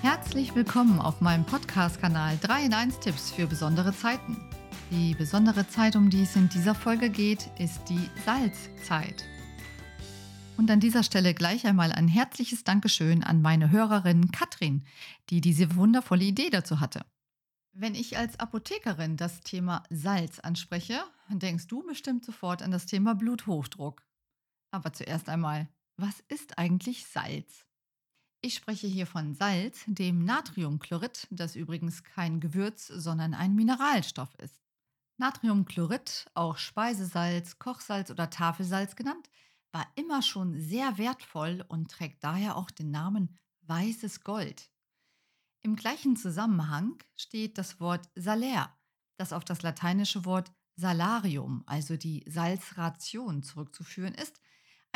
Herzlich willkommen auf meinem Podcast-Kanal 3 in 1 Tipps für besondere Zeiten. Die besondere Zeit, um die es in dieser Folge geht, ist die Salzzeit. Und an dieser Stelle gleich einmal ein herzliches Dankeschön an meine Hörerin Katrin, die diese wundervolle Idee dazu hatte. Wenn ich als Apothekerin das Thema Salz anspreche, denkst du bestimmt sofort an das Thema Bluthochdruck. Aber zuerst einmal, was ist eigentlich Salz? Ich spreche hier von Salz, dem Natriumchlorid, das übrigens kein Gewürz, sondern ein Mineralstoff ist. Natriumchlorid, auch Speisesalz, Kochsalz oder Tafelsalz genannt, war immer schon sehr wertvoll und trägt daher auch den Namen weißes Gold. Im gleichen Zusammenhang steht das Wort Salär, das auf das lateinische Wort Salarium, also die Salzration, zurückzuführen ist,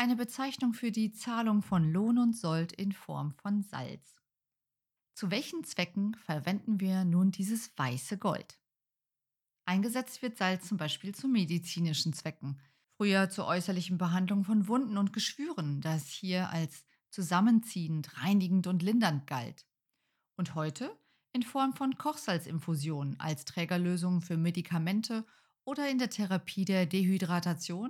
eine Bezeichnung für die Zahlung von Lohn und Sold in Form von Salz. Zu welchen Zwecken verwenden wir nun dieses weiße Gold? Eingesetzt wird Salz zum Beispiel zu medizinischen Zwecken, früher zur äußerlichen Behandlung von Wunden und Geschwüren, da es hier als zusammenziehend, reinigend und lindernd galt und heute in Form von Kochsalzinfusionen als Trägerlösung für Medikamente oder in der Therapie der Dehydratation,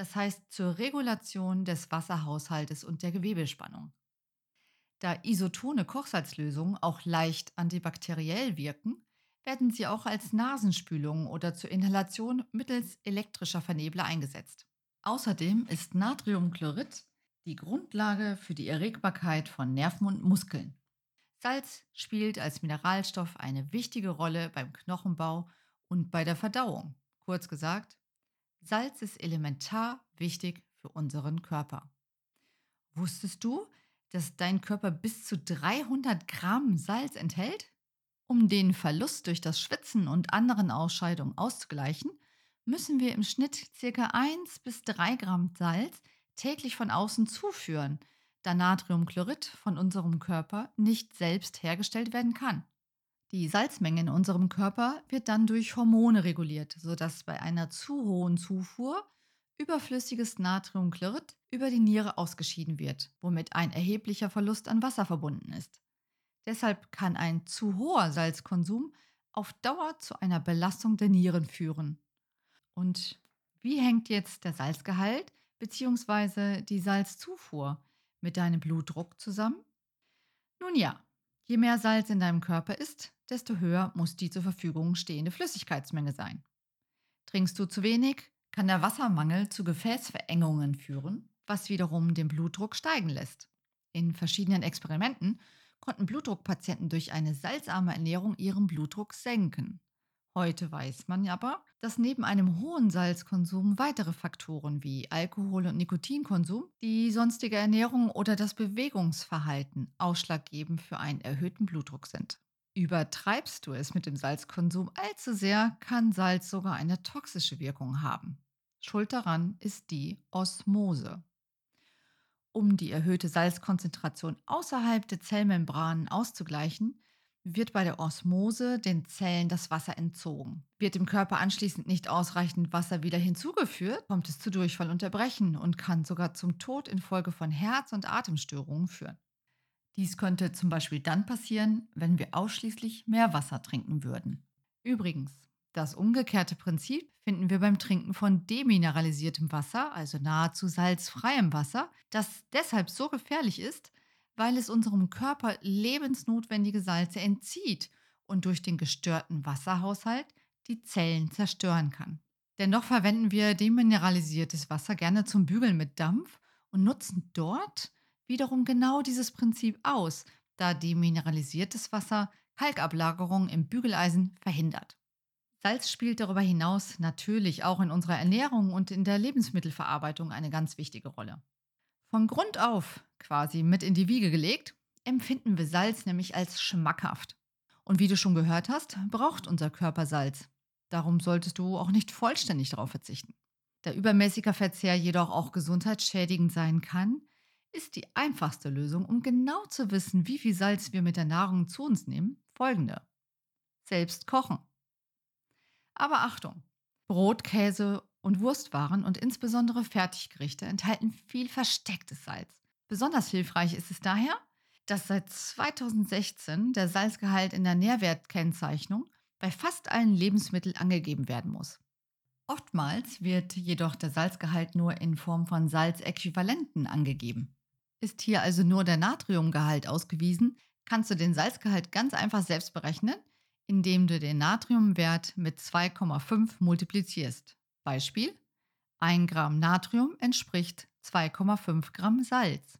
das heißt zur Regulation des Wasserhaushaltes und der Gewebespannung. Da isotone Kochsalzlösungen auch leicht antibakteriell wirken, werden sie auch als Nasenspülung oder zur Inhalation mittels elektrischer Vernebler eingesetzt. Außerdem ist Natriumchlorid die Grundlage für die Erregbarkeit von Nerven und Muskeln. Salz spielt als Mineralstoff eine wichtige Rolle beim Knochenbau und bei der Verdauung. Kurz gesagt, Salz ist elementar wichtig für unseren Körper. Wusstest du, dass dein Körper bis zu 300 Gramm Salz enthält? Um den Verlust durch das Schwitzen und anderen Ausscheidungen auszugleichen, müssen wir im Schnitt ca. 1 bis 3 Gramm Salz täglich von außen zuführen, da Natriumchlorid von unserem Körper nicht selbst hergestellt werden kann. Die Salzmenge in unserem Körper wird dann durch Hormone reguliert, sodass bei einer zu hohen Zufuhr überflüssiges Natriumchlorid über die Niere ausgeschieden wird, womit ein erheblicher Verlust an Wasser verbunden ist. Deshalb kann ein zu hoher Salzkonsum auf Dauer zu einer Belastung der Nieren führen. Und wie hängt jetzt der Salzgehalt bzw. die Salzzufuhr mit deinem Blutdruck zusammen? Nun ja, je mehr Salz in deinem Körper ist, desto höher muss die zur Verfügung stehende Flüssigkeitsmenge sein. Trinkst du zu wenig, kann der Wassermangel zu Gefäßverengungen führen, was wiederum den Blutdruck steigen lässt. In verschiedenen Experimenten konnten Blutdruckpatienten durch eine salzarme Ernährung ihren Blutdruck senken. Heute weiß man aber, dass neben einem hohen Salzkonsum weitere Faktoren wie Alkohol- und Nikotinkonsum, die sonstige Ernährung oder das Bewegungsverhalten ausschlaggebend für einen erhöhten Blutdruck sind. Übertreibst du es mit dem Salzkonsum allzu sehr, kann Salz sogar eine toxische Wirkung haben. Schuld daran ist die Osmose. Um die erhöhte Salzkonzentration außerhalb der Zellmembranen auszugleichen, wird bei der Osmose den Zellen das Wasser entzogen. Wird dem Körper anschließend nicht ausreichend Wasser wieder hinzugeführt, kommt es zu Durchfallunterbrechen und kann sogar zum Tod infolge von Herz- und Atemstörungen führen. Dies könnte zum Beispiel dann passieren, wenn wir ausschließlich mehr Wasser trinken würden. Übrigens, das umgekehrte Prinzip finden wir beim Trinken von demineralisiertem Wasser, also nahezu salzfreiem Wasser, das deshalb so gefährlich ist, weil es unserem Körper lebensnotwendige Salze entzieht und durch den gestörten Wasserhaushalt die Zellen zerstören kann. Dennoch verwenden wir demineralisiertes Wasser gerne zum Bügeln mit Dampf und nutzen dort wiederum genau dieses Prinzip aus, da demineralisiertes Wasser Kalkablagerung im Bügeleisen verhindert. Salz spielt darüber hinaus natürlich auch in unserer Ernährung und in der Lebensmittelverarbeitung eine ganz wichtige Rolle. Von Grund auf quasi mit in die Wiege gelegt, empfinden wir Salz nämlich als schmackhaft. Und wie du schon gehört hast, braucht unser Körper Salz. Darum solltest du auch nicht vollständig darauf verzichten. Da übermäßiger Verzehr jedoch auch gesundheitsschädigend sein kann, ist die einfachste Lösung, um genau zu wissen, wie viel Salz wir mit der Nahrung zu uns nehmen, folgende. Selbst kochen. Aber Achtung! Brot, Käse und Wurstwaren und insbesondere Fertiggerichte enthalten viel verstecktes Salz. Besonders hilfreich ist es daher, dass seit 2016 der Salzgehalt in der Nährwertkennzeichnung bei fast allen Lebensmitteln angegeben werden muss. Oftmals wird jedoch der Salzgehalt nur in Form von Salzäquivalenten angegeben. Ist hier also nur der Natriumgehalt ausgewiesen, kannst du den Salzgehalt ganz einfach selbst berechnen, indem du den Natriumwert mit 2,5 multiplizierst. Beispiel: 1 Gramm Natrium entspricht 2,5 Gramm Salz.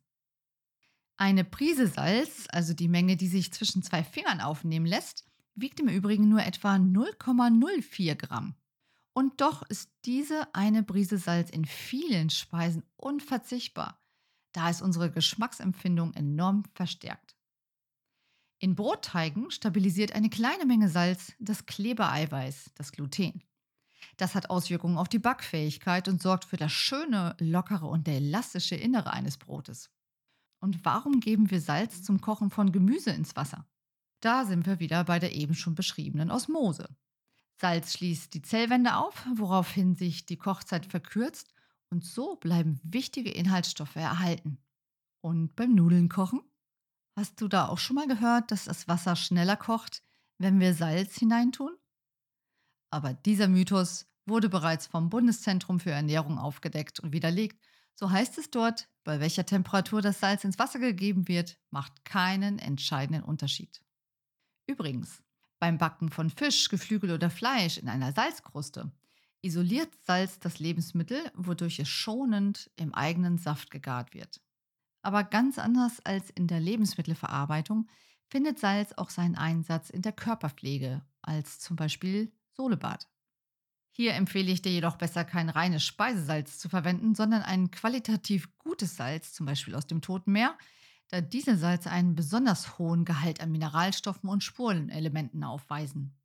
Eine Prise Salz, also die Menge, die sich zwischen zwei Fingern aufnehmen lässt, wiegt im Übrigen nur etwa 0,04 Gramm. Und doch ist diese eine Prise Salz in vielen Speisen unverzichtbar, da es unsere Geschmacksempfindung enorm verstärkt. In Brotteigen stabilisiert eine kleine Menge Salz das Klebereiweiß, das Gluten. Das hat Auswirkungen auf die Backfähigkeit und sorgt für das schöne, lockere und elastische Innere eines Brotes. Und warum geben wir Salz zum Kochen von Gemüse ins Wasser? Da sind wir wieder bei der eben schon beschriebenen Osmose. Salz schließt die Zellwände auf, woraufhin sich die Kochzeit verkürzt und so bleiben wichtige Inhaltsstoffe erhalten. Und beim Nudeln kochen? Hast du da auch schon mal gehört, dass das Wasser schneller kocht, wenn wir Salz hineintun? Aber dieser Mythos wurde bereits vom Bundeszentrum für Ernährung aufgedeckt und widerlegt. So heißt es dort, bei welcher Temperatur das Salz ins Wasser gegeben wird, macht keinen entscheidenden Unterschied. Übrigens, beim Backen von Fisch, Geflügel oder Fleisch in einer Salzkruste isoliert Salz das Lebensmittel, wodurch es schonend im eigenen Saft gegart wird. Aber ganz anders als in der Lebensmittelverarbeitung findet Salz auch seinen Einsatz in der Körperpflege, als zum Beispiel Solebad. Hier empfehle ich dir jedoch besser kein reines Speisesalz zu verwenden, sondern ein qualitativ gutes Salz, zum Beispiel aus dem Toten Meer, da diese Salze einen besonders hohen Gehalt an Mineralstoffen und Spurenelementen aufweisen.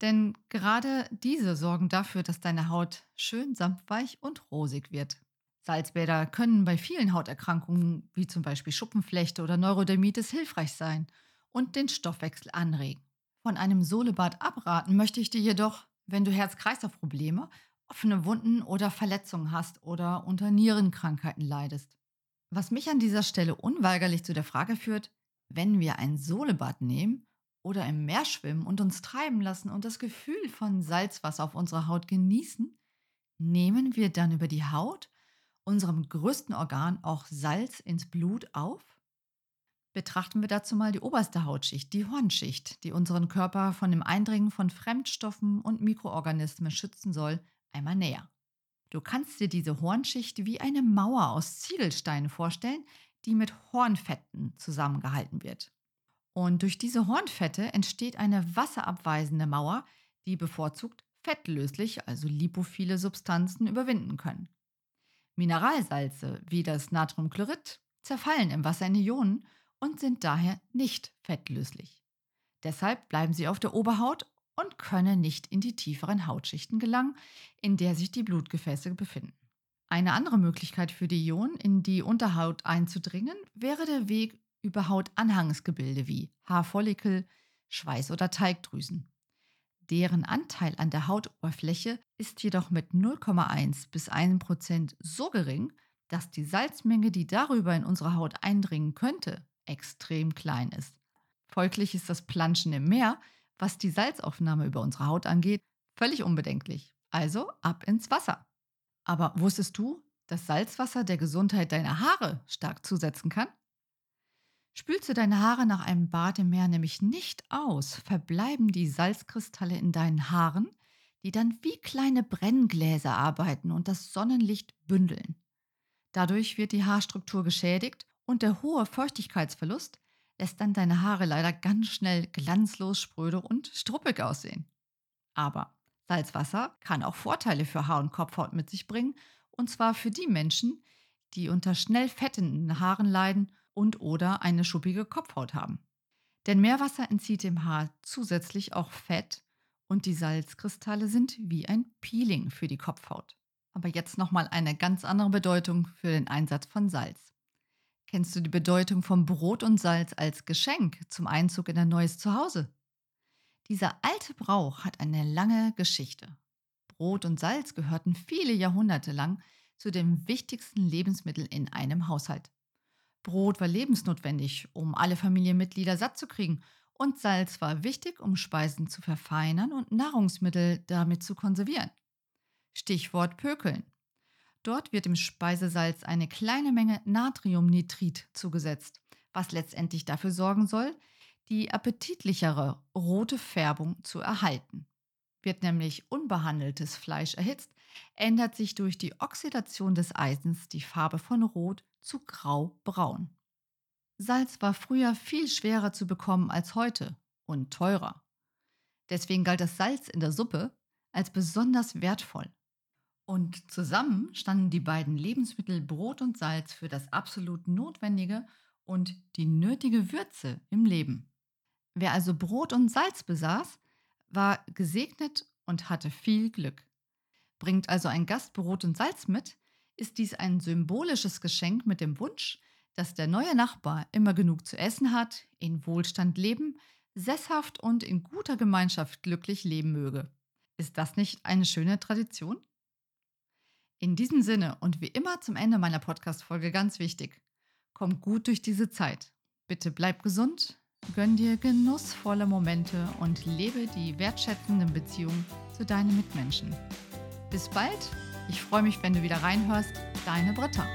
Denn gerade diese sorgen dafür, dass deine Haut schön samtweich und rosig wird. Salzbäder können bei vielen Hauterkrankungen wie zum Beispiel Schuppenflechte oder Neurodermitis hilfreich sein und den Stoffwechsel anregen. Von einem Solebad abraten möchte ich dir jedoch, wenn du Herz-Kreislauf-Probleme, offene Wunden oder Verletzungen hast oder unter Nierenkrankheiten leidest. Was mich an dieser Stelle unweigerlich zu der Frage führt, wenn wir ein Solebad nehmen oder im Meer schwimmen und uns treiben lassen und das Gefühl von Salzwasser auf unserer Haut genießen, nehmen wir dann über die Haut unserem größten Organ auch Salz ins Blut auf? Betrachten wir dazu mal die oberste Hautschicht, die Hornschicht, die unseren Körper von dem Eindringen von Fremdstoffen und Mikroorganismen schützen soll, einmal näher. Du kannst dir diese Hornschicht wie eine Mauer aus Ziegelsteinen vorstellen, die mit Hornfetten zusammengehalten wird. Und durch diese Hornfette entsteht eine wasserabweisende Mauer, die bevorzugt fettlöslich, also lipophile Substanzen überwinden können. Mineralsalze wie das Natriumchlorid zerfallen im Wasser in Ionen und sind daher nicht fettlöslich. Deshalb bleiben sie auf der Oberhaut und können nicht in die tieferen Hautschichten gelangen, in der sich die Blutgefäße befinden. Eine andere Möglichkeit für die Ionen in die Unterhaut einzudringen, wäre der Weg über Hautanhangsgebilde wie Haarfollikel, Schweiß- oder Teigdrüsen. Deren Anteil an der Hautoberfläche ist jedoch mit 0,1 bis 1 Prozent so gering, dass die Salzmenge, die darüber in unsere Haut eindringen könnte, extrem klein ist. Folglich ist das Planschen im Meer, was die Salzaufnahme über unsere Haut angeht, völlig unbedenklich. Also ab ins Wasser. Aber wusstest du, dass Salzwasser der Gesundheit deiner Haare stark zusetzen kann? Spülst du deine Haare nach einem Bad im Meer nämlich nicht aus, verbleiben die Salzkristalle in deinen Haaren, die dann wie kleine Brenngläser arbeiten und das Sonnenlicht bündeln. Dadurch wird die Haarstruktur geschädigt und der hohe Feuchtigkeitsverlust lässt dann deine Haare leider ganz schnell glanzlos, spröde und struppig aussehen. Aber Salzwasser kann auch Vorteile für Haar- und Kopfhaut mit sich bringen, und zwar für die Menschen, die unter schnell fettenden Haaren leiden und oder eine schuppige Kopfhaut haben. Denn Meerwasser entzieht dem Haar zusätzlich auch Fett und die Salzkristalle sind wie ein Peeling für die Kopfhaut. Aber jetzt nochmal eine ganz andere Bedeutung für den Einsatz von Salz. Kennst du die Bedeutung von Brot und Salz als Geschenk zum Einzug in ein neues Zuhause? Dieser alte Brauch hat eine lange Geschichte. Brot und Salz gehörten viele Jahrhunderte lang zu den wichtigsten Lebensmitteln in einem Haushalt. Brot war lebensnotwendig, um alle Familienmitglieder satt zu kriegen, und Salz war wichtig, um Speisen zu verfeinern und Nahrungsmittel damit zu konservieren. Stichwort Pökeln. Dort wird dem Speisesalz eine kleine Menge Natriumnitrit zugesetzt, was letztendlich dafür sorgen soll, die appetitlichere rote Färbung zu erhalten. Wird nämlich unbehandeltes Fleisch erhitzt, ändert sich durch die Oxidation des Eisens die Farbe von Rot zu grau-braun. Salz war früher viel schwerer zu bekommen als heute und teurer. Deswegen galt das Salz in der Suppe als besonders wertvoll. Und zusammen standen die beiden Lebensmittel Brot und Salz für das absolut Notwendige und die nötige Würze im Leben. Wer also Brot und Salz besaß, war gesegnet und hatte viel Glück. Bringt also ein Gast Brot und Salz mit, ist dies ein symbolisches Geschenk mit dem Wunsch, dass der neue Nachbar immer genug zu essen hat, in Wohlstand leben, sesshaft und in guter Gemeinschaft glücklich leben möge. Ist das nicht eine schöne Tradition? In diesem Sinne und wie immer zum Ende meiner Podcast-Folge ganz wichtig: Komm gut durch diese Zeit. Bitte bleib gesund, gönn dir genussvolle Momente und lebe die wertschätzenden Beziehungen zu deinen Mitmenschen. Bis bald, ich freue mich, wenn du wieder reinhörst. Deine Britta.